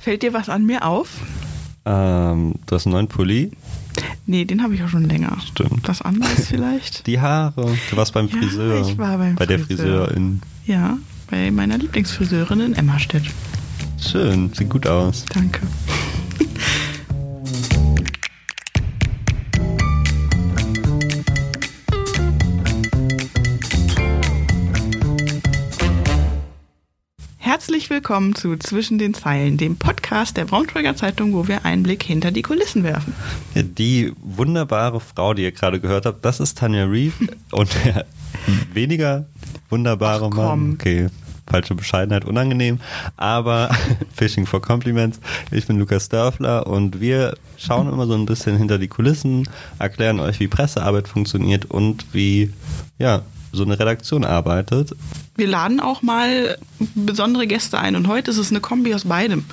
Fällt dir was an mir auf? Ähm, du hast einen neuen Pulli. Nee, den habe ich auch schon länger. Stimmt. Was anderes vielleicht? Die Haare. Du warst beim Ja, Friseur. ich war beim Bei der Friseur. Friseurin. Ja, bei meiner Lieblingsfriseurin in Emmerstedt. Schön, sieht gut aus. Danke. Willkommen zu Zwischen den Zeilen, dem Podcast der Braunschweiger Zeitung, wo wir einen Blick hinter die Kulissen werfen. Die wunderbare Frau, die ihr gerade gehört habt, das ist Tanja Reeve. Und der weniger wunderbare Ach. Mann. Okay, falsche Bescheidenheit, unangenehm. Aber Fishing for Compliments. Ich bin Lukas Dörfler und wir schauen immer so ein bisschen hinter die Kulissen, erklären euch, wie Pressearbeit funktioniert und wie, ja, so eine Redaktion arbeitet. Wir laden auch mal besondere Gäste ein und heute ist es eine Kombi aus beidem.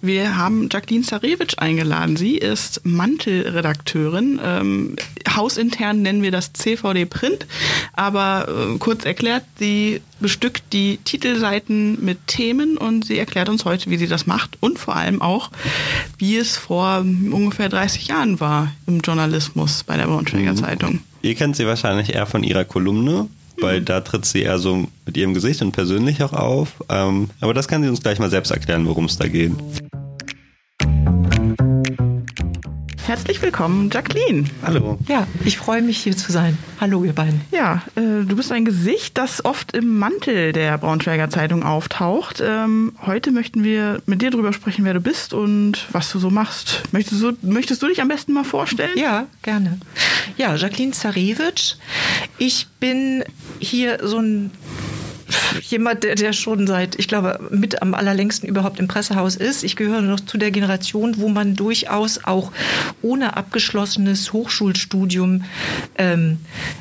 Wir haben Jacqueline Zarewitsch eingeladen. Sie ist Mantelredakteurin. Ähm, hausintern nennen wir das CVD Print. Aber äh, kurz erklärt, sie bestückt die Titelseiten mit Themen und sie erklärt uns heute, wie sie das macht und vor allem auch, wie es vor ungefähr 30 Jahren war im Journalismus bei der Braunschweiger Zeitung. Ihr kennt sie wahrscheinlich eher von ihrer Kolumne, weil da tritt sie eher so mit ihrem Gesicht und persönlich auch auf. Ähm, aber das kann sie uns gleich mal selbst erklären, worum es da geht. Herzlich willkommen, Jacqueline. Hallo. Ja, ich freue mich hier zu sein. Hallo, ihr beiden. Ja, äh, du bist ein Gesicht, das oft im Mantel der Braunschweiger Zeitung auftaucht. Ähm, heute möchten wir mit dir darüber sprechen, wer du bist und was du so machst. Möchtest du, möchtest du dich am besten mal vorstellen? Ja, gerne. Ja, Jacqueline Zarewitsch. Ich bin hier so ein jemand, der, der schon seit, ich glaube, mit am allerlängsten überhaupt im Pressehaus ist. Ich gehöre noch zu der Generation, wo man durchaus auch ohne abgeschlossenes Hochschulstudium ähm,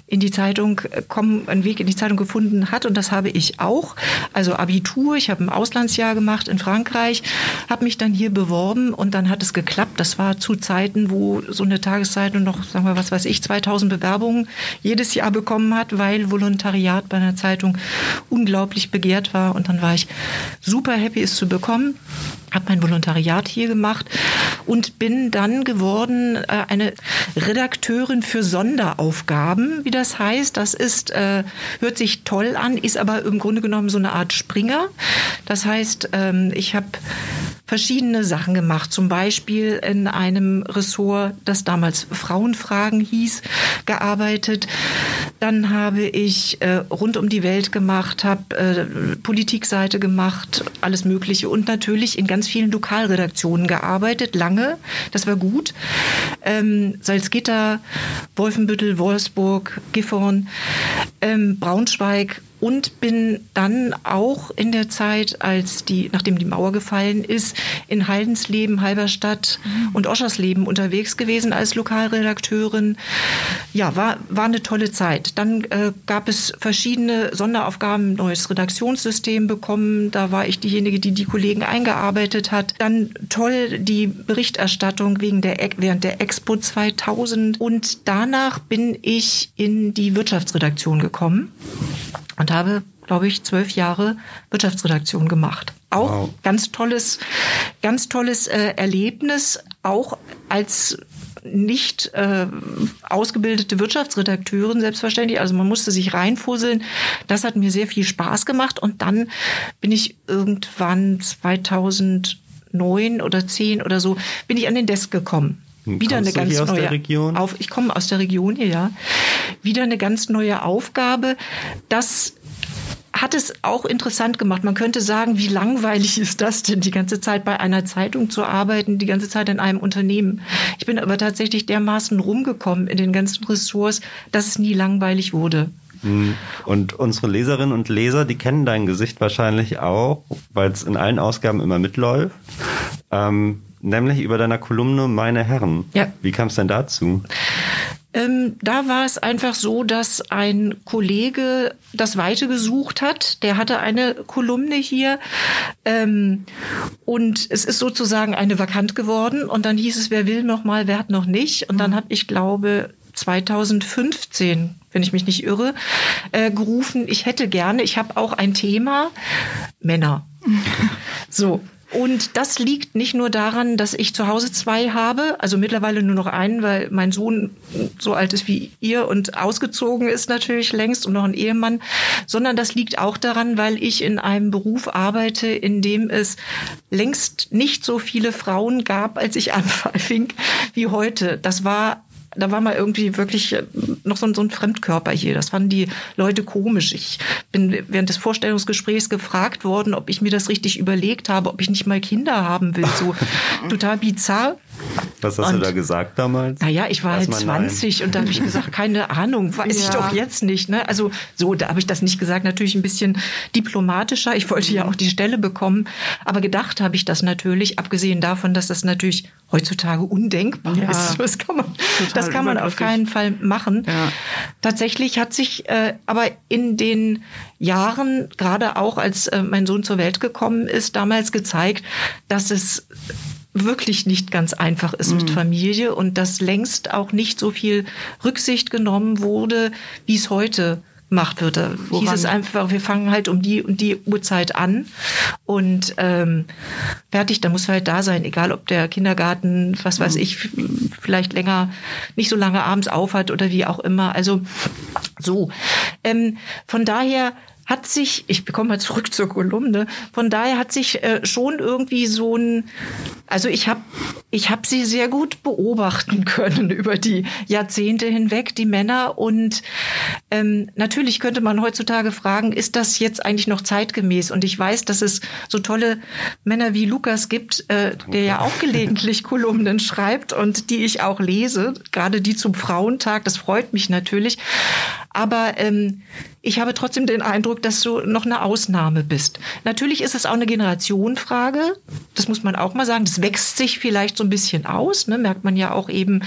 in die Zeitung kommen, einen Weg in die Zeitung gefunden hat. Und das habe ich auch. Also Abitur, ich habe ein Auslandsjahr gemacht in Frankreich, habe mich dann hier beworben und dann hat es geklappt. Das war zu Zeiten, wo so eine Tageszeitung noch, sagen wir, was weiß ich, 2000 Bewerbungen jedes Jahr bekommen hat, weil Volontariat bei einer Zeitung unglaublich begehrt war. Und dann war ich super happy, es zu bekommen. Habe mein Volontariat hier gemacht und bin dann geworden äh, eine Redakteurin für Sonderaufgaben, wie das heißt. Das ist, äh, hört sich toll an, ist aber im Grunde genommen so eine Art Springer. Das heißt, ähm, ich habe verschiedene Sachen gemacht, zum Beispiel in einem Ressort, das damals Frauenfragen hieß, gearbeitet. Dann habe ich äh, rund um die Welt gemacht, habe äh, Politikseite gemacht, alles Mögliche und natürlich in ganz vielen Lokalredaktionen gearbeitet, lange. Das war gut. Ähm, Salzgitter, Wolfenbüttel, Wolfsburg, Gifhorn, ähm, Braunschweig und bin dann auch in der Zeit, als die, nachdem die Mauer gefallen ist, in Haldensleben, Halberstadt und Oschersleben unterwegs gewesen als Lokalredakteurin. Ja, war, war eine tolle Zeit. Dann äh, gab es verschiedene Sonderaufgaben, neues Redaktionssystem bekommen. Da war ich diejenige, die die Kollegen eingearbeitet hat. Dann toll die Berichterstattung wegen der, während der Expo 2000. Und danach bin ich in die Wirtschaftsredaktion gekommen und habe, glaube ich, zwölf Jahre Wirtschaftsredaktion gemacht. Auch Wow. ganz tolles, ganz tolles äh, Erlebnis, auch als nicht äh, ausgebildete Wirtschaftsredakteurin, selbstverständlich. Also man musste sich reinfusseln. Das hat mir sehr viel Spaß gemacht. Und dann bin ich irgendwann 2009 oder 10 oder so, bin ich an den Desk gekommen. Und Wieder eine kommst ganz neue? Auf, ich komme aus der Region hier, ja. Wieder eine ganz neue Aufgabe. Das hat es auch interessant gemacht. Man könnte sagen, wie langweilig ist das denn, die ganze Zeit bei einer Zeitung zu arbeiten, die ganze Zeit in einem Unternehmen. Ich bin aber tatsächlich dermaßen rumgekommen in den ganzen Ressorts, dass es nie langweilig wurde. Und unsere Leserinnen und Leser, die kennen dein Gesicht wahrscheinlich auch, weil es in allen Ausgaben immer mitläuft. Ähm, nämlich über deiner Kolumne Meine Herren. Ja. Wie kam es denn dazu? Ähm, da war es einfach so, dass ein Kollege das Weite gesucht hat. Der hatte eine Kolumne hier ähm, und es ist sozusagen eine vakant geworden. Und dann hieß es, wer will noch mal, wer hat noch nicht. Und dann habe ich glaube 2015 wenn ich mich nicht irre, äh, gerufen, ich hätte gerne, ich habe auch ein Thema, Männer. So, Und das liegt nicht nur daran, dass ich zu Hause zwei habe, also mittlerweile nur noch einen, weil mein Sohn so alt ist wie ihr und ausgezogen ist natürlich längst und noch ein Ehemann, sondern das liegt auch daran, weil ich in einem Beruf arbeite, in dem es längst nicht so viele Frauen gab, als ich anfing, wie heute. Das war da war mal irgendwie wirklich äh, noch so, so ein Fremdkörper hier. Das fanden die Leute komisch. Ich bin während des Vorstellungsgesprächs gefragt worden, ob ich mir das richtig überlegt habe, ob ich nicht mal Kinder haben will. So total bizarr. Was hast und, du da gesagt damals? Naja, ich war halt 20 und da habe ich gesagt, keine Ahnung, weiß ja. ich doch jetzt nicht. Ne? Also so, da habe ich das nicht gesagt, natürlich ein bisschen diplomatischer. Ich wollte ja auch die Stelle bekommen, aber gedacht habe ich das natürlich, abgesehen davon, dass das natürlich heutzutage undenkbar ja. ist. Das kann man, das kann man auf keinen Fall machen. Ja. Tatsächlich hat sich äh, aber in den Jahren, gerade auch als äh, mein Sohn zur Welt gekommen ist, damals gezeigt, dass es wirklich nicht ganz einfach ist mhm. mit Familie und dass längst auch nicht so viel Rücksicht genommen wurde, wie es heute gemacht wird. Da hieß es einfach, wir fangen halt um die und die Uhrzeit an und ähm, fertig, da muss halt da sein, egal ob der Kindergarten, was weiß mhm. ich, vielleicht länger, nicht so lange abends aufhat oder wie auch immer. Also so. Ähm, von daher hat sich, ich komme mal zurück zur Kolumne, von daher hat sich äh, schon irgendwie so ein, also ich habe ich hab sie sehr gut beobachten können über die Jahrzehnte hinweg, die Männer. Und ähm, natürlich könnte man heutzutage fragen, ist das jetzt eigentlich noch zeitgemäß? Und ich weiß, dass es so tolle Männer wie Lukas gibt, äh, der ja auch gelegentlich Kolumnen schreibt und die ich auch lese, gerade die zum Frauentag, das freut mich natürlich. Aber ähm, ich habe trotzdem den Eindruck, dass du noch eine Ausnahme bist. Natürlich ist es auch eine Generationenfrage. Das muss man auch mal sagen. Das wächst sich vielleicht so ein bisschen aus. Ne? Merkt man ja auch eben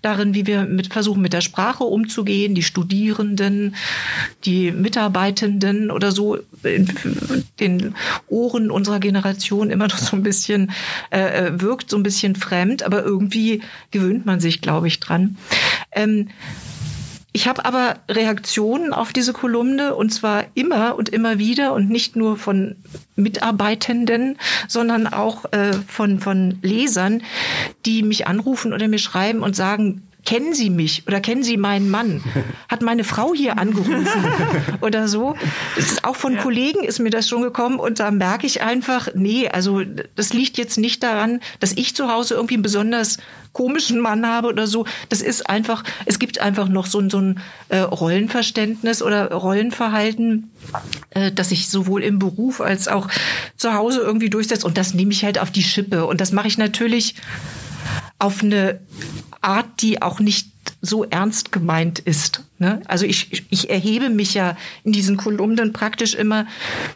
darin, wie wir mit, versuchen, mit der Sprache umzugehen. Die Studierenden, die Mitarbeitenden oder so in den Ohren unserer Generation immer noch so ein bisschen äh, äh wirkt, so ein bisschen fremd. Aber irgendwie gewöhnt man sich, glaube ich, dran. Ähm, ich habe aber Reaktionen auf diese Kolumne und zwar immer und immer wieder und nicht nur von Mitarbeitenden, sondern auch äh, von, von Lesern, die mich anrufen oder mir schreiben und sagen, kennen Sie mich oder kennen Sie meinen Mann? Hat meine Frau hier angerufen oder so? auch von ja. Kollegen ist mir das schon gekommen und da merke ich einfach, nee, also das liegt jetzt nicht daran, dass ich zu Hause irgendwie einen besonders komischen Mann habe oder so. Das ist einfach, es gibt einfach noch so, so ein äh, Rollenverständnis oder Rollenverhalten, äh, das sich sowohl im Beruf als auch zu Hause irgendwie durchsetzt und das nehme ich halt auf die Schippe und das mache ich natürlich auf eine Art, die auch nicht so ernst gemeint ist. Ne? Also ich, ich erhebe mich ja in diesen Kolumnen praktisch immer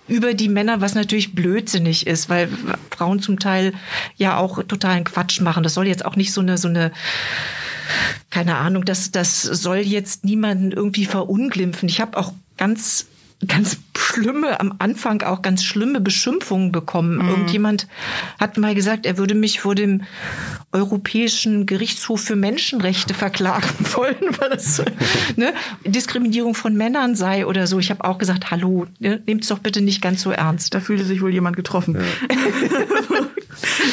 über die Männer, was natürlich blödsinnig ist, weil Frauen zum Teil ja auch totalen Quatsch machen. Das soll jetzt auch nicht so eine, so eine keine Ahnung, das, das soll jetzt niemanden irgendwie verunglimpfen. Ich habe auch ganz ganz schlimme, am Anfang auch ganz schlimme Beschimpfungen bekommen. Mhm. Irgendjemand hat mal gesagt, er würde mich vor dem Europäischen Gerichtshof für Menschenrechte verklagen wollen, weil das ne, Diskriminierung von Männern sei oder so. Ich habe auch gesagt, hallo, ne, nehmt es doch bitte nicht ganz so ernst. Da fühlte sich wohl jemand getroffen.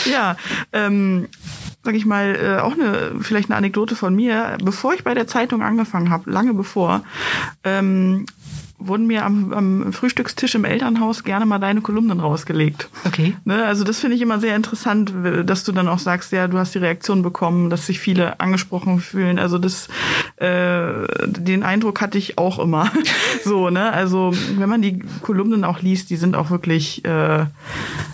Ja, ja ähm, sag ich mal, äh, auch eine vielleicht eine Anekdote von mir. Bevor ich bei der Zeitung angefangen habe, lange bevor, ähm, wurden mir am, am Frühstückstisch im Elternhaus gerne mal deine Kolumnen rausgelegt. Okay. Ne, also das finde ich immer sehr interessant, dass du dann auch sagst, ja, du hast die Reaktion bekommen, dass sich viele angesprochen fühlen. Also das, äh, den Eindruck hatte ich auch immer. so, ne? Also wenn man die Kolumnen auch liest, die sind auch wirklich äh,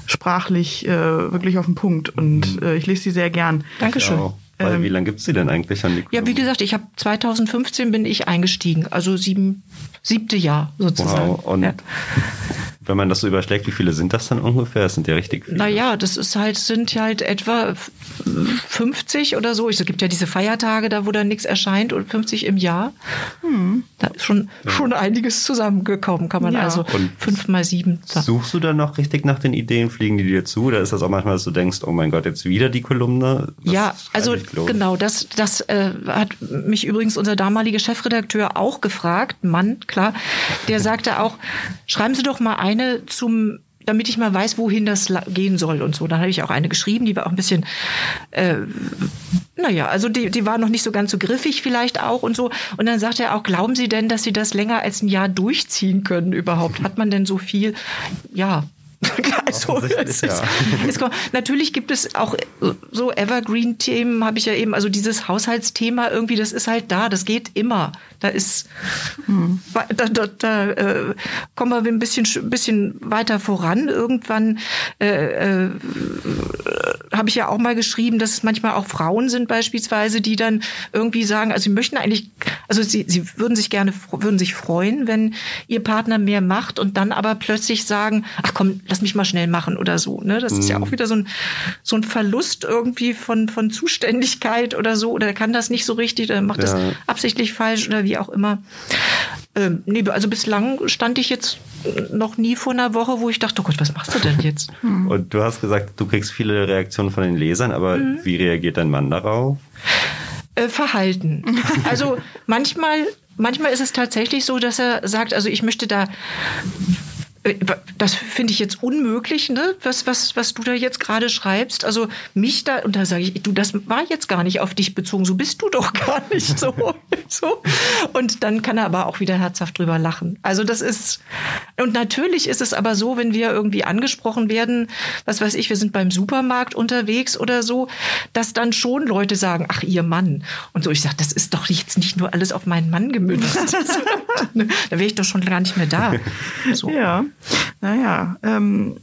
sprachlich äh, wirklich auf den Punkt und äh, ich lese die sehr gern. Dankeschön. Ja. Weil, ähm, wie lange gibt's sie denn eigentlich an die Ja, wie gesagt, ich habe 2015 bin ich eingestiegen, also sieben, siebte Jahr sozusagen. Wow. Und ja wenn man das so überschlägt, wie viele sind das dann ungefähr? Das sind ja richtig viele. Naja, das ist halt, sind halt etwa 50 oder so. Es gibt ja diese Feiertage da, wo dann nichts erscheint und 50 im Jahr. Hm. Da ist schon, ja. schon einiges zusammengekommen, kann man ja. also und fünf mal sieben. Suchst du dann noch richtig nach den Ideen? Fliegen die dir zu? Oder ist das auch manchmal, dass du denkst, oh mein Gott, jetzt wieder die Kolumne? Das ja, also genau, das, das äh, hat mich übrigens unser damaliger Chefredakteur auch gefragt, Mann, klar, der sagte auch, schreiben Sie doch mal ein, eine zum damit ich mal weiß, wohin das gehen soll und so. Dann habe ich auch eine geschrieben, die war auch ein bisschen, äh, naja, also die, die war noch nicht so ganz so griffig vielleicht auch und so. Und dann sagt er auch, glauben Sie denn, dass Sie das länger als ein Jahr durchziehen können überhaupt? Hat man denn so viel? Ja, also, es ist, es kommt, natürlich gibt es auch so Evergreen-Themen, habe ich ja eben, also dieses Haushaltsthema irgendwie, das ist halt da, das geht immer. Da ist, hm. da, da, da äh, kommen wir ein bisschen, bisschen weiter voran. Irgendwann äh, äh, habe ich ja auch mal geschrieben, dass es manchmal auch Frauen sind beispielsweise, die dann irgendwie sagen, also sie möchten eigentlich, also sie, sie würden sich gerne, würden sich freuen, wenn ihr Partner mehr macht und dann aber plötzlich sagen, ach komm, lass mich mal schnell machen oder so. Ne? Das mhm. ist ja auch mhm. wieder so ein, so ein Verlust irgendwie von, von Zuständigkeit oder so. Oder er kann das nicht so richtig, oder macht ja. das absichtlich falsch oder wie auch immer. Ähm, nee, also bislang stand ich jetzt noch nie vor einer Woche, wo ich dachte, oh Gott, was machst du denn jetzt? Mhm. Und du hast gesagt, du kriegst viele Reaktionen von den Lesern, aber mhm. wie reagiert dein Mann darauf? Äh, Verhalten. Also manchmal, manchmal ist es tatsächlich so, dass er sagt, also ich möchte da das finde ich jetzt unmöglich, ne? was, was, was du da jetzt gerade schreibst. Also mich da, und da sage ich, du, das war jetzt gar nicht auf dich bezogen, so bist du doch gar nicht so. so. Und dann kann er aber auch wieder herzhaft drüber lachen. Also das ist, und natürlich ist es aber so, wenn wir irgendwie angesprochen werden, was weiß ich, wir sind beim Supermarkt unterwegs oder so, dass dann schon Leute sagen, ach, ihr Mann. Und so, ich sage, das ist doch jetzt nicht nur alles auf meinen Mann gemünzt. da wäre ich doch schon gar nicht mehr da. So. Ja. Naja, ähm,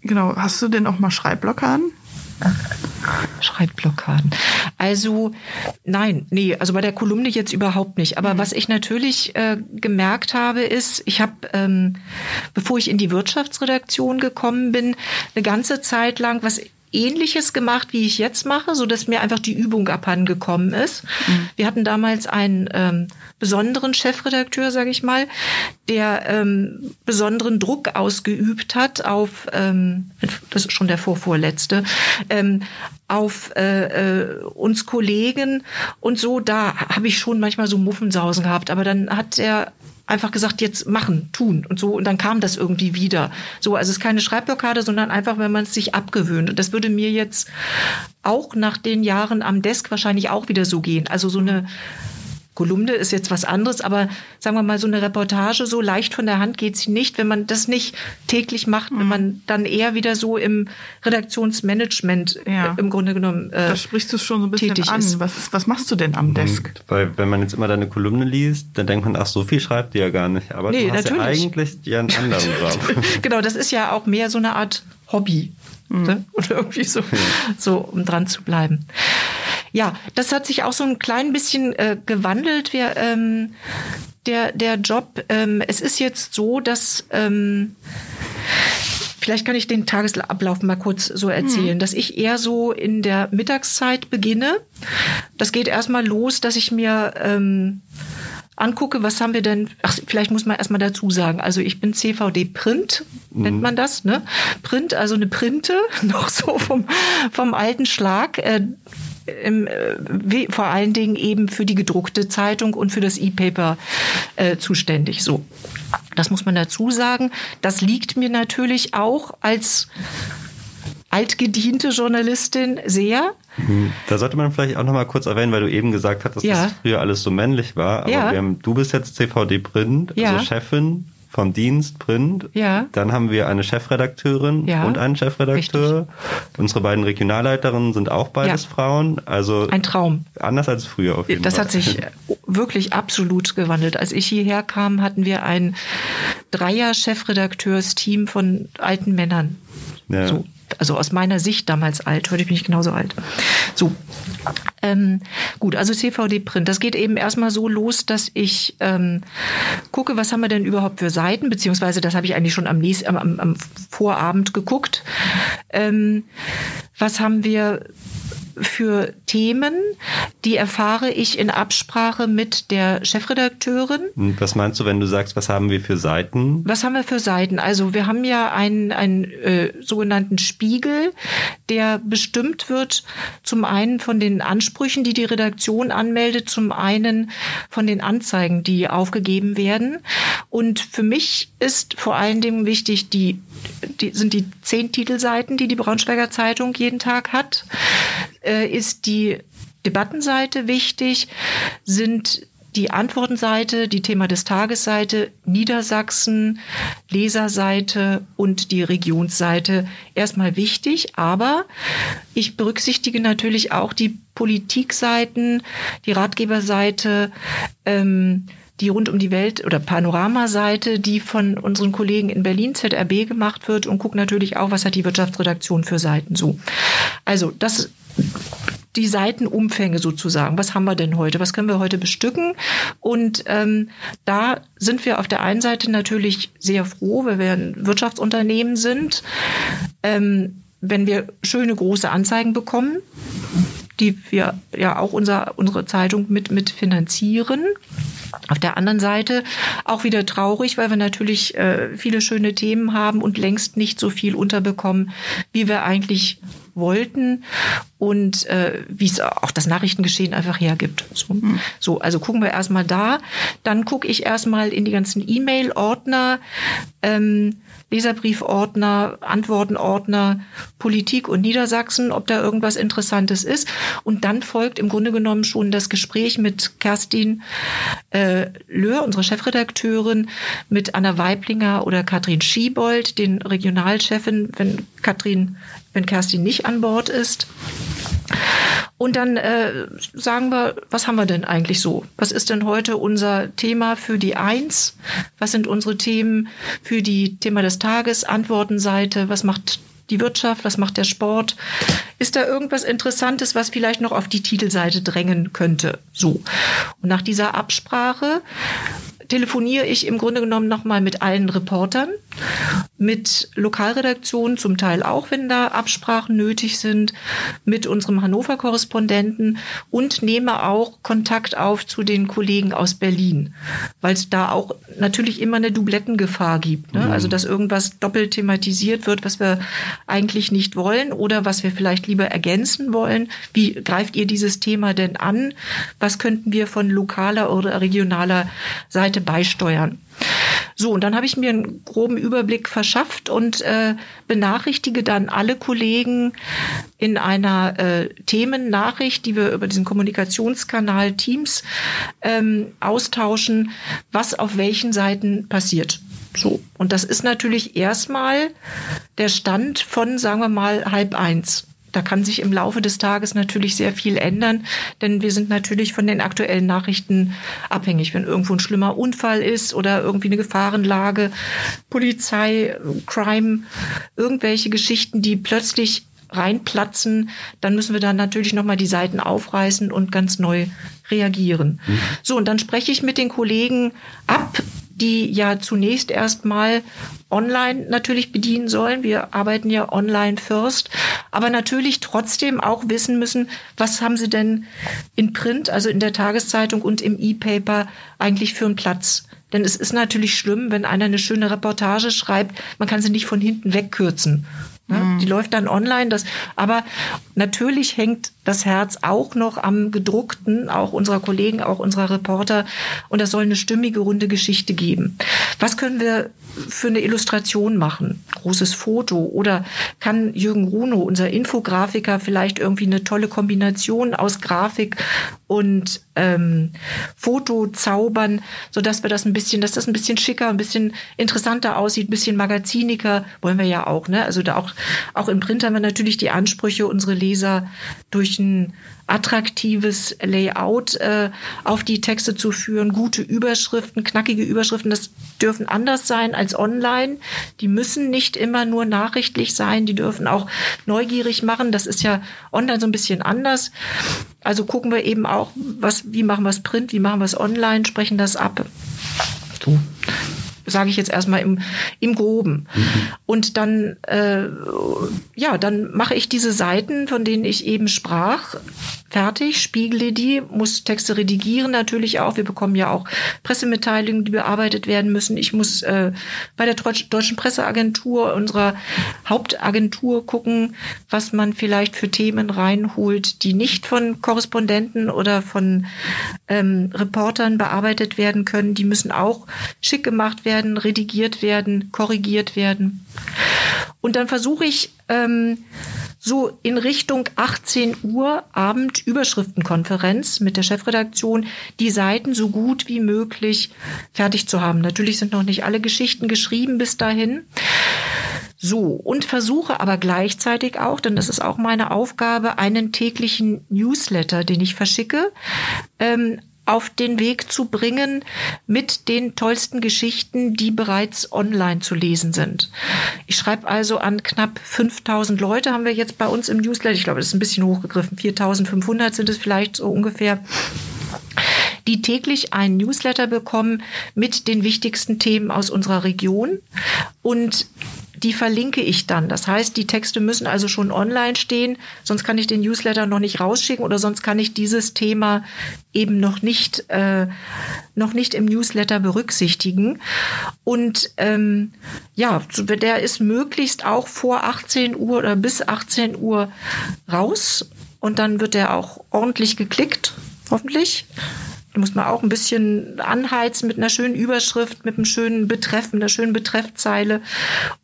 genau. Hast du denn auch mal Schreibblockaden? Schreibblockaden. Also nein, nee, also bei der Kolumne jetzt überhaupt nicht. Aber mhm. was ich natürlich äh, gemerkt habe, ist, ich habe, ähm, bevor ich in die Wirtschaftsredaktion gekommen bin, eine ganze Zeit lang, was Ähnliches gemacht, wie ich jetzt mache, so dass mir einfach die Übung abhandengekommen ist. Mhm. Wir hatten damals einen ähm, besonderen Chefredakteur, sage ich mal, der ähm, besonderen Druck ausgeübt hat auf, ähm, das ist schon der vorvorletzte, ähm, auf äh, äh, uns Kollegen und so. Da habe ich schon manchmal so Muffensausen gehabt, aber dann hat er einfach gesagt, jetzt machen, tun und so. Und dann kam das irgendwie wieder. So, also es ist keine Schreibblockade, sondern einfach, wenn man es sich abgewöhnt. Und das würde mir jetzt auch nach den Jahren am Desk wahrscheinlich auch wieder so gehen. Also so eine Kolumne ist jetzt was anderes, aber sagen wir mal, so eine Reportage, so leicht von der Hand geht sie nicht, wenn man das nicht täglich macht, mhm. wenn man dann eher wieder so im Redaktionsmanagement ja. im Grunde genommen. Äh, da sprichst du schon so ein bisschen an. Was, ist, was machst du denn am Desk? Weil wenn man jetzt immer deine Kolumne liest, dann denkt man, ach, so viel schreibt die ja gar nicht. Aber nee, du hast natürlich. ja eigentlich ja einen anderen Job. genau, das ist ja auch mehr so eine Art Hobby. Mhm. Ne? Oder irgendwie so, so, um dran zu bleiben. Ja, das hat sich auch so ein klein bisschen äh, gewandelt. Wir, ähm, der, der Job, ähm, es ist jetzt so, dass ähm, Vielleicht kann ich den Tagesablauf mal kurz so erzählen, mhm. dass ich eher so in der Mittagszeit beginne. Das geht erstmal los, dass ich mir ähm, angucke, was haben wir denn, ach, vielleicht muss man erstmal dazu sagen, also ich bin CVD Print, mhm. nennt man das, ne? Print, also eine Printe, noch so vom, vom alten Schlag. Äh, im, äh, wie, vor allen Dingen eben für die gedruckte Zeitung und für das E-Paper äh, zuständig. So, das muss man dazu sagen. Das liegt mir natürlich auch als altgediente Journalistin sehr. Mhm. Da sollte man vielleicht auch noch mal kurz erwähnen, weil du eben gesagt hattest, ja. dass früher alles so männlich war. Aber ja. haben, du bist jetzt CVD Print, also ja. Chefin vom Dienst Print. Ja. Dann haben wir eine Chefredakteurin ja. und einen Chefredakteur. Richtig. Unsere beiden Regionalleiterinnen sind auch beides ja. Frauen. Also ein Traum. Anders als früher auf jeden das Fall. Das hat sich wirklich absolut gewandelt. Als ich hierher kam, hatten wir ein Dreier-Chefredakteurs-Team von alten Männern. Ja. So also aus meiner Sicht damals alt, heute bin ich genauso alt. So. Ähm, gut, also CVD-Print. Das geht eben erstmal so los, dass ich ähm, gucke, was haben wir denn überhaupt für Seiten, beziehungsweise das habe ich eigentlich schon am, nächsten, am, am Vorabend geguckt. Ähm, was haben wir für Themen, die erfahre ich in Absprache mit der Chefredakteurin. Was meinst du, wenn du sagst, was haben wir für Seiten? Was haben wir für Seiten? Also wir haben ja einen, einen äh, sogenannten Spiegel, der bestimmt wird zum einen von den Ansprüchen, die die Redaktion anmeldet, zum einen von den Anzeigen, die aufgegeben werden. Und für mich ist vor allen Dingen wichtig, die, die sind die zehn Titelseiten, die die Braunschweiger Zeitung jeden Tag hat, äh, ist die Debattenseite wichtig, sind die Antwortenseite, die Thema des Tagesseite, Niedersachsen, Leserseite und die Regionsseite erstmal wichtig, aber ich berücksichtige natürlich auch die Politikseiten, die Ratgeberseite, ähm, die rund um die Welt oder Panoramaseite, die von unseren Kollegen in Berlin ZRB gemacht wird und gucke natürlich auch, was hat die Wirtschaftsredaktion für Seiten so. Also das die Seitenumfänge sozusagen. Was haben wir denn heute? Was können wir heute bestücken? Und ähm, da sind wir auf der einen Seite natürlich sehr froh, weil wir ein Wirtschaftsunternehmen sind, ähm, wenn wir schöne große Anzeigen bekommen, die wir ja auch unser, unsere Zeitung mit, mit finanzieren. Auf der anderen Seite auch wieder traurig, weil wir natürlich äh, viele schöne Themen haben und längst nicht so viel unterbekommen, wie wir eigentlich wollten und äh, wie es auch das Nachrichtengeschehen einfach hergibt. So, mhm. so also gucken wir erstmal da. Dann gucke ich erstmal in die ganzen E-Mail-Ordner. Ähm, Leserbriefordner, Antwortenordner, Politik und Niedersachsen, ob da irgendwas Interessantes ist. Und dann folgt im Grunde genommen schon das Gespräch mit Kerstin äh, Löhr, unserer Chefredakteurin, mit Anna Weiblinger oder Katrin Schiebold, den Regionalchefin, wenn Katrin, wenn Kerstin nicht an Bord ist. Und dann äh, sagen wir, was haben wir denn eigentlich so? Was ist denn heute unser Thema für die Eins? Was sind unsere Themen für die Thema des Tages, Antwortenseite? Was macht die Wirtschaft? Was macht der Sport? Ist da irgendwas Interessantes, was vielleicht noch auf die Titelseite drängen könnte? So. Und nach dieser Absprache telefoniere ich im Grunde genommen nochmal mit allen Reportern, mit Lokalredaktionen, zum Teil auch, wenn da Absprachen nötig sind, mit unserem Hannover-Korrespondenten und nehme auch Kontakt auf zu den Kollegen aus Berlin, weil es da auch natürlich immer eine Dublettengefahr gibt. Ne? Mhm. Also, dass irgendwas doppelt thematisiert wird, was wir eigentlich nicht wollen oder was wir vielleicht lieber ergänzen wollen. Wie greift ihr dieses Thema denn an? Was könnten wir von lokaler oder regionaler Seite Seite beisteuern. So, und dann habe ich mir einen groben Überblick verschafft und äh, benachrichtige dann alle Kollegen in einer äh, Themennachricht, die wir über diesen Kommunikationskanal Teams ähm, austauschen, was auf welchen Seiten passiert. So, und das ist natürlich erstmal der Stand von, sagen wir mal, halb eins da kann sich im Laufe des Tages natürlich sehr viel ändern, denn wir sind natürlich von den aktuellen Nachrichten abhängig. Wenn irgendwo ein schlimmer Unfall ist oder irgendwie eine Gefahrenlage, Polizei, Crime, irgendwelche Geschichten, die plötzlich reinplatzen, dann müssen wir dann natürlich nochmal die Seiten aufreißen und ganz neu reagieren. Mhm. So, und dann spreche ich mit den Kollegen ab, die ja zunächst erstmal online natürlich bedienen sollen. Wir arbeiten ja online first, aber natürlich trotzdem auch wissen müssen, was haben sie denn in Print, also in der Tageszeitung und im E-Paper eigentlich für einen Platz. Denn es ist natürlich schlimm, wenn einer eine schöne Reportage schreibt, man kann sie nicht von hinten wegkürzen. Ne? Mhm. Die läuft dann online. Das, aber natürlich hängt das Herz auch noch am gedruckten, auch unserer Kollegen, auch unserer Reporter. Und das soll eine stimmige, runde Geschichte geben. Was können wir für eine Illustration machen? Großes Foto? Oder kann Jürgen Runo, unser Infografiker, vielleicht irgendwie eine tolle Kombination aus Grafik und ähm, Foto zaubern, sodass wir das ein bisschen, dass das ein bisschen schicker, ein bisschen interessanter aussieht, ein bisschen magaziniker, wollen wir ja auch, ne? Also da auch, auch im Print haben wir natürlich die Ansprüche, unsere Leser durch ein attraktives Layout äh, auf die Texte zu führen, gute Überschriften, knackige Überschriften, das dürfen anders sein als online. Die müssen nicht immer nur nachrichtlich sein, die dürfen auch neugierig machen. Das ist ja online so ein bisschen anders. Also gucken wir eben auch, was, wie machen wir es print, wie machen wir es online, sprechen das ab. So sage ich jetzt erstmal im, im Groben. Mhm. Und dann, äh, ja, dann mache ich diese Seiten, von denen ich eben sprach, fertig, spiegle die, muss Texte redigieren natürlich auch. Wir bekommen ja auch Pressemitteilungen, die bearbeitet werden müssen. Ich muss äh, bei der Deutschen Presseagentur, unserer Hauptagentur, gucken, was man vielleicht für Themen reinholt, die nicht von Korrespondenten oder von ähm, Reportern bearbeitet werden können. Die müssen auch schick gemacht werden, redigiert werden, korrigiert werden. Und dann versuche ich ähm, so in Richtung 18 Uhr Abend Überschriftenkonferenz mit der Chefredaktion die Seiten so gut wie möglich fertig zu haben. Natürlich sind noch nicht alle Geschichten geschrieben bis dahin. So, und versuche aber gleichzeitig auch, denn das ist auch meine Aufgabe, einen täglichen Newsletter, den ich verschicke, ähm, auf den Weg zu bringen mit den tollsten Geschichten, die bereits online zu lesen sind. Ich schreibe also an knapp 5000 Leute haben wir jetzt bei uns im Newsletter. Ich glaube, das ist ein bisschen hochgegriffen. 4500 sind es vielleicht so ungefähr die täglich einen Newsletter bekommen mit den wichtigsten Themen aus unserer Region. Und die verlinke ich dann. Das heißt, die Texte müssen also schon online stehen, sonst kann ich den Newsletter noch nicht rausschicken oder sonst kann ich dieses Thema eben noch nicht, äh, noch nicht im Newsletter berücksichtigen. Und ähm, ja, der ist möglichst auch vor 18 Uhr oder bis 18 Uhr raus und dann wird er auch ordentlich geklickt, hoffentlich muss man auch ein bisschen anheizen mit einer schönen Überschrift, mit einem schönen Betreff, mit einer schönen Betreffzeile.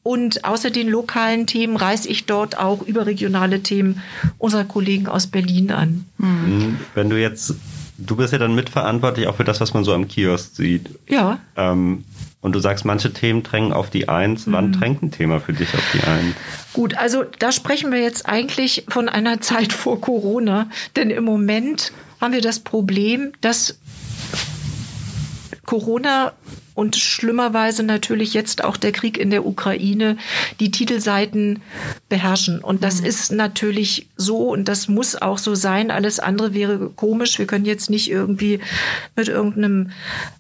Und außer den lokalen Themen reiße ich dort auch überregionale Themen unserer Kollegen aus Berlin an. Mhm. Wenn du jetzt, du bist ja dann mitverantwortlich auch für das, was man so am Kiosk sieht. Ja. Ähm, und du sagst, manche Themen drängen auf die Eins. Wann mhm. drängt ein Thema für dich auf die Eins? Gut, also da sprechen wir jetzt eigentlich von einer Zeit vor Corona. Denn im Moment haben wir das Problem, dass Corona und schlimmerweise natürlich jetzt auch der Krieg in der Ukraine die Titelseiten beherrschen. Und das mhm. ist natürlich so und das muss auch so sein. Alles andere wäre komisch. Wir können jetzt nicht irgendwie mit irgendeinem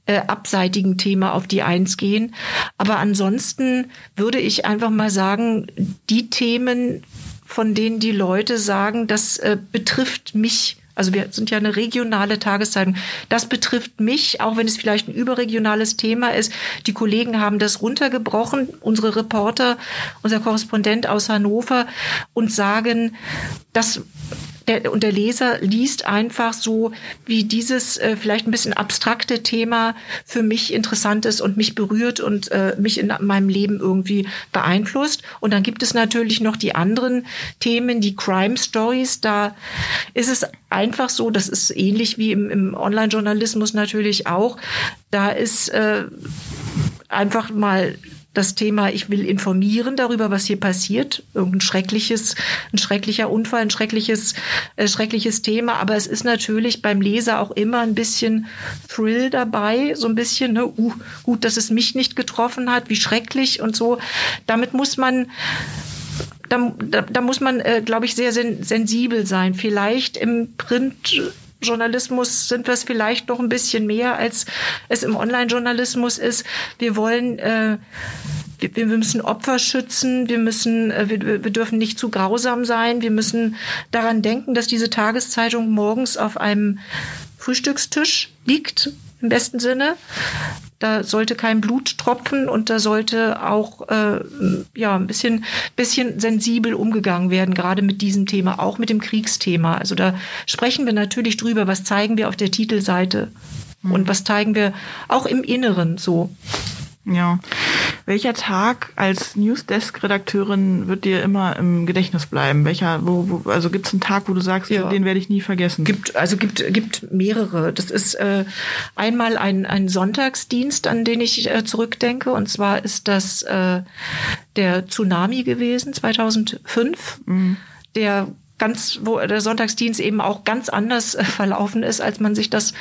äh, abseitigen Thema auf die Eins gehen. Aber ansonsten würde ich einfach mal sagen, die Themen, von denen die Leute sagen, das äh, betrifft mich also wir sind ja eine regionale Tageszeitung. Das betrifft mich, auch wenn es vielleicht ein überregionales Thema ist. Die Kollegen haben das runtergebrochen, unsere Reporter, unser Korrespondent aus Hannover und sagen, das der, und der Leser liest einfach so, wie dieses äh, vielleicht ein bisschen abstrakte Thema für mich interessant ist und mich berührt und äh, mich in meinem Leben irgendwie beeinflusst. Und dann gibt es natürlich noch die anderen Themen, die Crime Stories. Da ist es einfach so, das ist ähnlich wie im, im Online-Journalismus natürlich auch. Da ist äh, einfach mal das Thema, ich will informieren darüber, was hier passiert. Irgendein schreckliches, ein schrecklicher Unfall, ein schreckliches, äh, schreckliches Thema. Aber es ist natürlich beim Leser auch immer ein bisschen Thrill dabei, so ein bisschen, ne, uh, gut, dass es mich nicht getroffen hat, wie schrecklich und so. Damit muss man da, da, da muss man, äh, glaube ich, sehr sen sensibel sein. Vielleicht im Print Journalismus sind wir es vielleicht noch ein bisschen mehr, als es im Online-Journalismus ist. Wir wollen äh, wir, müssen Opfer schützen, wir müssen, äh, wir, wir dürfen nicht zu grausam sein, wir müssen daran denken, dass diese Tageszeitung morgens auf einem Frühstückstisch liegt, im besten Sinne. Da sollte kein Blut tropfen und da sollte auch äh, ja ein bisschen bisschen sensibel umgegangen werden, gerade mit diesem Thema, auch mit dem Kriegsthema. Also da sprechen wir natürlich drüber, was zeigen wir auf der Titelseite und hm. was zeigen wir auch im Inneren so. Ja. Welcher Tag als Newsdesk-Redakteurin wird dir immer im Gedächtnis bleiben? Welcher, wo, wo also gibt es einen Tag, wo du sagst, ja. den werde ich nie vergessen? Gibt, also gibt, gibt mehrere. Das ist äh, einmal ein, ein Sonntagsdienst, an den ich äh, zurückdenke. Und zwar ist das äh, der Tsunami gewesen, 2005. Mhm. Der ganz, wo der Sonntagsdienst eben auch ganz anders äh, verlaufen ist, als man sich das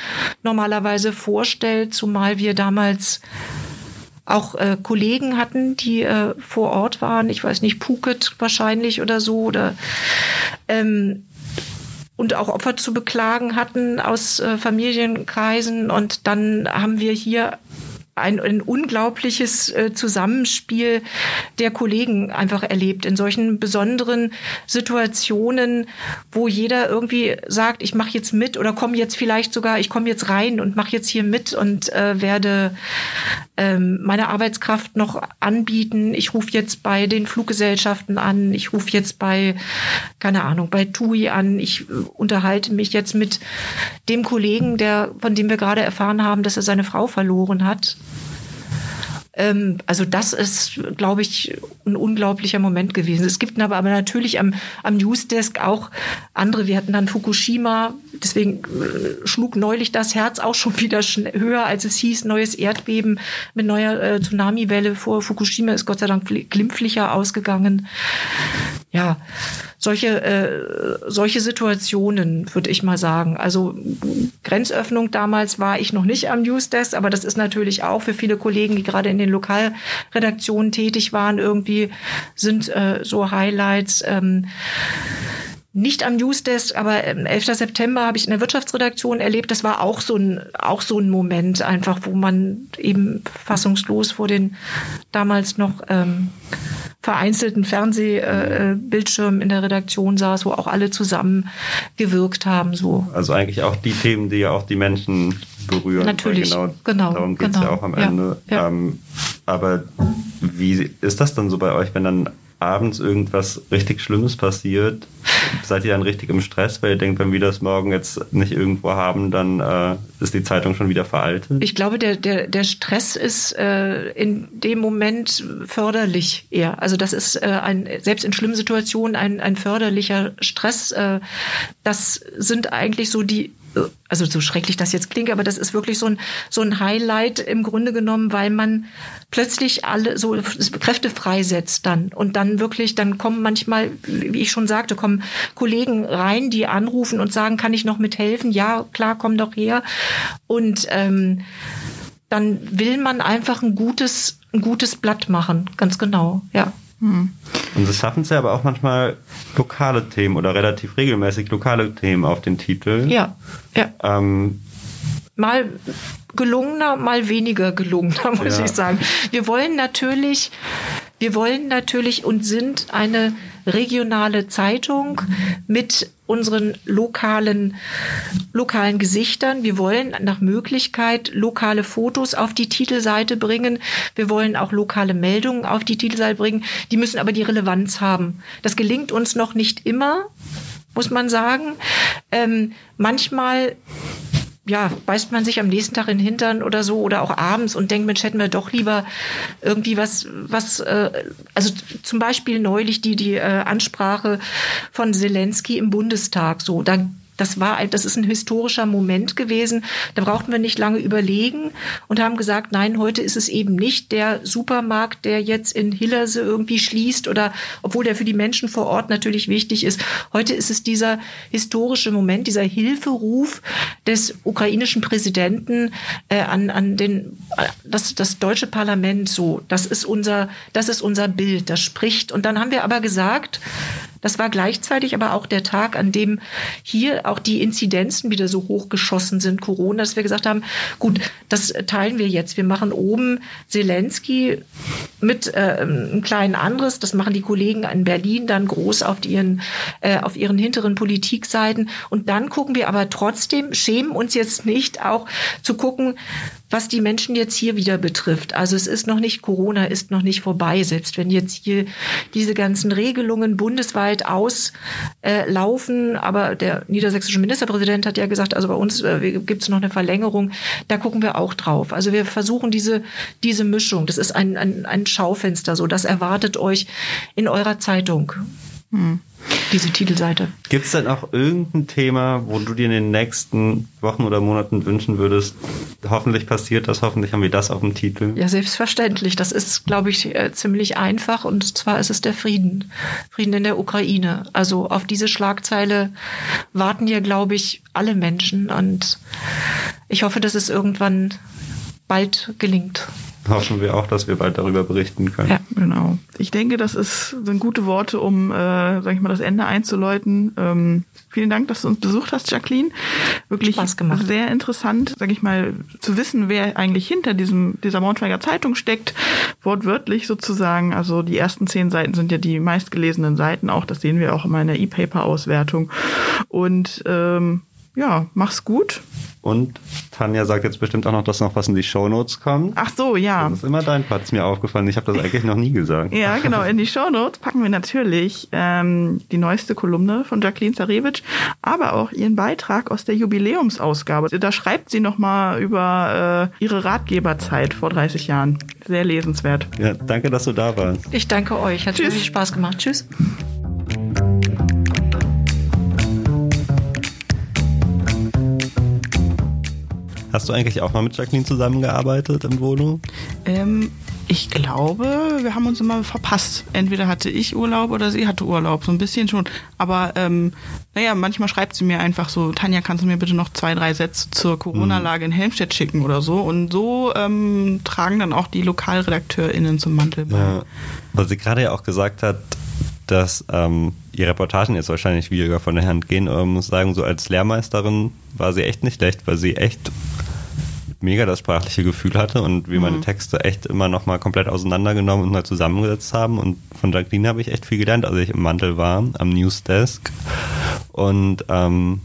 normalerweise vorstellt, zumal wir damals auch äh, Kollegen hatten, die äh, vor Ort waren. Ich weiß nicht, Phuket wahrscheinlich oder so oder ähm, und auch Opfer zu beklagen hatten aus äh, Familienkreisen. Und dann haben wir hier ein, ein unglaubliches äh, Zusammenspiel der Kollegen einfach erlebt in solchen besonderen Situationen, wo jeder irgendwie sagt, ich mache jetzt mit oder komme jetzt vielleicht sogar, ich komme jetzt rein und mache jetzt hier mit und äh, werde ähm, meine Arbeitskraft noch anbieten. Ich rufe jetzt bei den Fluggesellschaften an, ich rufe jetzt bei, keine Ahnung, bei TUI an, ich äh, unterhalte mich jetzt mit dem Kollegen, der, von dem wir gerade erfahren haben, dass er seine Frau verloren hat. Ähm, also das ist, glaube ich, ein unglaublicher Moment gewesen. Es gibt aber, aber natürlich am, am Newsdesk auch andere. Wir hatten dann Fukushima, deswegen äh, schlug neulich das Herz auch schon wieder höher, als es hieß, neues Erdbeben mit neuer äh, Tsunamiwelle vor Fukushima ist Gott sei Dank glimpflicher ausgegangen. Ja, solche, äh, solche Situationen, würde ich mal sagen. Also Grenzöffnung damals war ich noch nicht am Newsdesk, aber das ist natürlich auch für viele Kollegen, die gerade in den Lokalredaktionen tätig waren, irgendwie sind äh, so Highlights. Ähm, nicht am Newsdesk, aber 11. September habe ich in der Wirtschaftsredaktion erlebt. Das war auch so ein, auch so ein Moment einfach, wo man eben fassungslos vor den damals noch ähm, vereinzelten Fernsehbildschirmen äh, in der Redaktion saß, wo auch alle zusammen gewirkt haben. So. Also eigentlich auch die Themen, die ja auch die Menschen berühren. Natürlich, genau, genau. Darum geht es genau. ja auch am Ende. Ja. Ähm, aber wie ist das dann so bei euch, wenn dann abends irgendwas richtig Schlimmes passiert, seid ihr dann richtig im Stress, weil ihr denkt, wenn wir das morgen jetzt nicht irgendwo haben, dann äh, ist die Zeitung schon wieder veraltet? Ich glaube, der, der, der Stress ist äh, in dem Moment förderlich eher. Also das ist äh, ein, selbst in schlimmen Situationen ein, ein förderlicher Stress. Äh, das sind eigentlich so die also so schrecklich das jetzt klingt, aber das ist wirklich so ein, so ein Highlight im Grunde genommen, weil man plötzlich alle so Kräfte freisetzt dann und dann wirklich, dann kommen manchmal, wie ich schon sagte, kommen Kollegen rein, die anrufen und sagen, kann ich noch mithelfen? Ja, klar, komm doch her. Und ähm, dann will man einfach ein gutes, ein gutes Blatt machen, ganz genau, ja. Und das schaffen sie aber auch manchmal lokale Themen oder relativ regelmäßig lokale Themen auf den Titel. Ja, ja. Ähm, mal gelungener, mal weniger gelungener, muss ja. ich sagen. Wir wollen natürlich, wir wollen natürlich und sind eine regionale Zeitung mit unseren lokalen, lokalen Gesichtern. Wir wollen nach Möglichkeit lokale Fotos auf die Titelseite bringen. Wir wollen auch lokale Meldungen auf die Titelseite bringen. Die müssen aber die Relevanz haben. Das gelingt uns noch nicht immer, muss man sagen. Ähm, manchmal ja, beißt man sich am nächsten Tag in den Hintern oder so oder auch abends und denkt, Mensch, hätten wir doch lieber irgendwie was, was, äh, also zum Beispiel neulich die, die äh, Ansprache von Zelensky im Bundestag, so, da das war das ist ein historischer Moment gewesen. Da brauchten wir nicht lange überlegen und haben gesagt, nein, heute ist es eben nicht der Supermarkt, der jetzt in Hillerse irgendwie schließt oder obwohl der für die Menschen vor Ort natürlich wichtig ist. Heute ist es dieser historische Moment, dieser Hilferuf des ukrainischen Präsidenten äh, an, an den, das, das deutsche Parlament so. Das ist unser, das ist unser Bild. Das spricht. Und dann haben wir aber gesagt, das war gleichzeitig aber auch der Tag, an dem hier auch die Inzidenzen wieder so hochgeschossen sind, Corona, dass wir gesagt haben, gut, das teilen wir jetzt. Wir machen oben Zelensky mit äh, einem kleinen anderes. Das machen die Kollegen in Berlin dann groß auf ihren, äh, auf ihren hinteren Politikseiten. Und dann gucken wir aber trotzdem, schämen uns jetzt nicht auch zu gucken, was die Menschen jetzt hier wieder betrifft. Also es ist noch nicht, Corona ist noch nicht vorbei, selbst wenn jetzt hier diese ganzen Regelungen bundesweit auslaufen. aber der niedersächsische Ministerpräsident hat ja gesagt, also bei uns äh, gibt es noch eine Verlängerung. Da gucken wir auch drauf. Also wir versuchen diese, diese Mischung. Das ist ein, ein, ein Schaufenster, so das erwartet euch in eurer Zeitung. Hm diese Titelseite. Gibt es denn auch irgendein Thema, wo du dir in den nächsten Wochen oder Monaten wünschen würdest, hoffentlich passiert das, hoffentlich haben wir das auf dem Titel? Ja, selbstverständlich. Das ist, glaube ich, äh, ziemlich einfach und zwar ist es der Frieden. Frieden in der Ukraine. Also auf diese Schlagzeile warten ja, glaube ich, alle Menschen und ich hoffe, dass es irgendwann bald gelingt hoffen wir auch, dass wir bald darüber berichten können. Ja, genau. Ich denke, das ist, sind gute Worte, um, äh, sag ich mal, das Ende einzuläuten. Ähm, vielen Dank, dass du uns besucht hast, Jacqueline. Wirklich sehr interessant, sag ich mal, zu wissen, wer eigentlich hinter diesem, dieser Braunschweiger Zeitung steckt. Wortwörtlich sozusagen. Also die ersten zehn Seiten sind ja die meistgelesenen Seiten auch. Das sehen wir auch immer in der E-Paper-Auswertung. Und ähm, ja, mach's gut. Und Tanja sagt jetzt bestimmt auch noch, dass noch was in die Shownotes kommt. Ach so, ja. Das ist immer dein Part, ist mir aufgefallen. Ich habe das eigentlich noch nie gesagt. Ja, genau. In die Shownotes packen wir natürlich ähm, die neueste Kolumne von Jacqueline Zarewitsch, aber auch ihren Beitrag aus der Jubiläumsausgabe. Da schreibt sie nochmal über äh, ihre Ratgeberzeit vor 30 Jahren. Sehr lesenswert. Ja, danke, dass du da warst. Ich danke euch. Hat Tschüss. viel Spaß gemacht. Tschüss. Hast du eigentlich auch mal mit Jacqueline zusammengearbeitet im Wohnung? Ähm, ich glaube, wir haben uns immer verpasst. Entweder hatte ich Urlaub oder sie hatte Urlaub, so ein bisschen schon. Aber ähm, naja, manchmal schreibt sie mir einfach so, Tanja, kannst du mir bitte noch zwei, drei Sätze zur Corona-Lage in Helmstedt schicken oder so. Und so ähm, tragen dann auch die LokalredakteurInnen zum Mantel bei. Ja, weil sie gerade ja auch gesagt hat, dass ähm, die Reportagen jetzt wahrscheinlich weniger von der Hand gehen, aber man muss sagen, so als Lehrmeisterin war sie echt nicht schlecht, weil sie echt mega das sprachliche Gefühl hatte und wir mhm. meine Texte echt immer nochmal komplett auseinandergenommen und mal zusammengesetzt haben. Und von Jacqueline habe ich echt viel gelernt, als ich im Mantel war, am Newsdesk. Und ähm,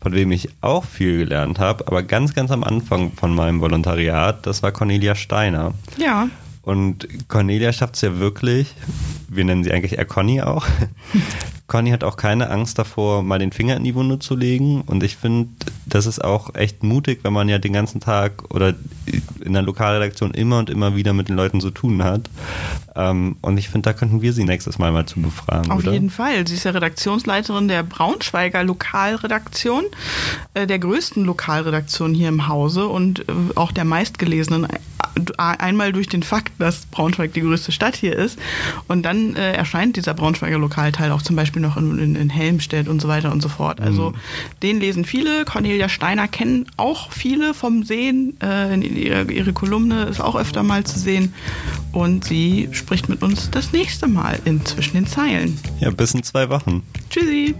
von wem ich auch viel gelernt habe, aber ganz, ganz am Anfang von meinem Volontariat, das war Cornelia Steiner. Ja. Und Cornelia schafft es ja wirklich, wir nennen sie eigentlich eher Conny auch. Conny hat auch keine Angst davor, mal den Finger in die Wunde zu legen. Und ich finde, das ist auch echt mutig, wenn man ja den ganzen Tag oder in der Lokalredaktion immer und immer wieder mit den Leuten zu tun hat. Ähm, und ich finde, da könnten wir sie nächstes Mal mal zu befragen. Auf oder? jeden Fall. Sie ist ja Redaktionsleiterin der Braunschweiger Lokalredaktion, äh, der größten Lokalredaktion hier im Hause und äh, auch der meistgelesenen. Äh, einmal durch den Fakt, dass Braunschweig die größte Stadt hier ist. Und dann erscheint dieser Braunschweiger Lokalteil auch zum Beispiel noch in, in, in Helmstedt und so weiter und so fort. Also mhm. den lesen viele. Cornelia Steiner kennen auch viele vom Sehen. Äh, ihre, ihre Kolumne ist auch öfter mal zu sehen. Und sie spricht mit uns das nächste Mal in Zwischen den Zeilen. Ja, bis in zwei Wochen. Tschüssi.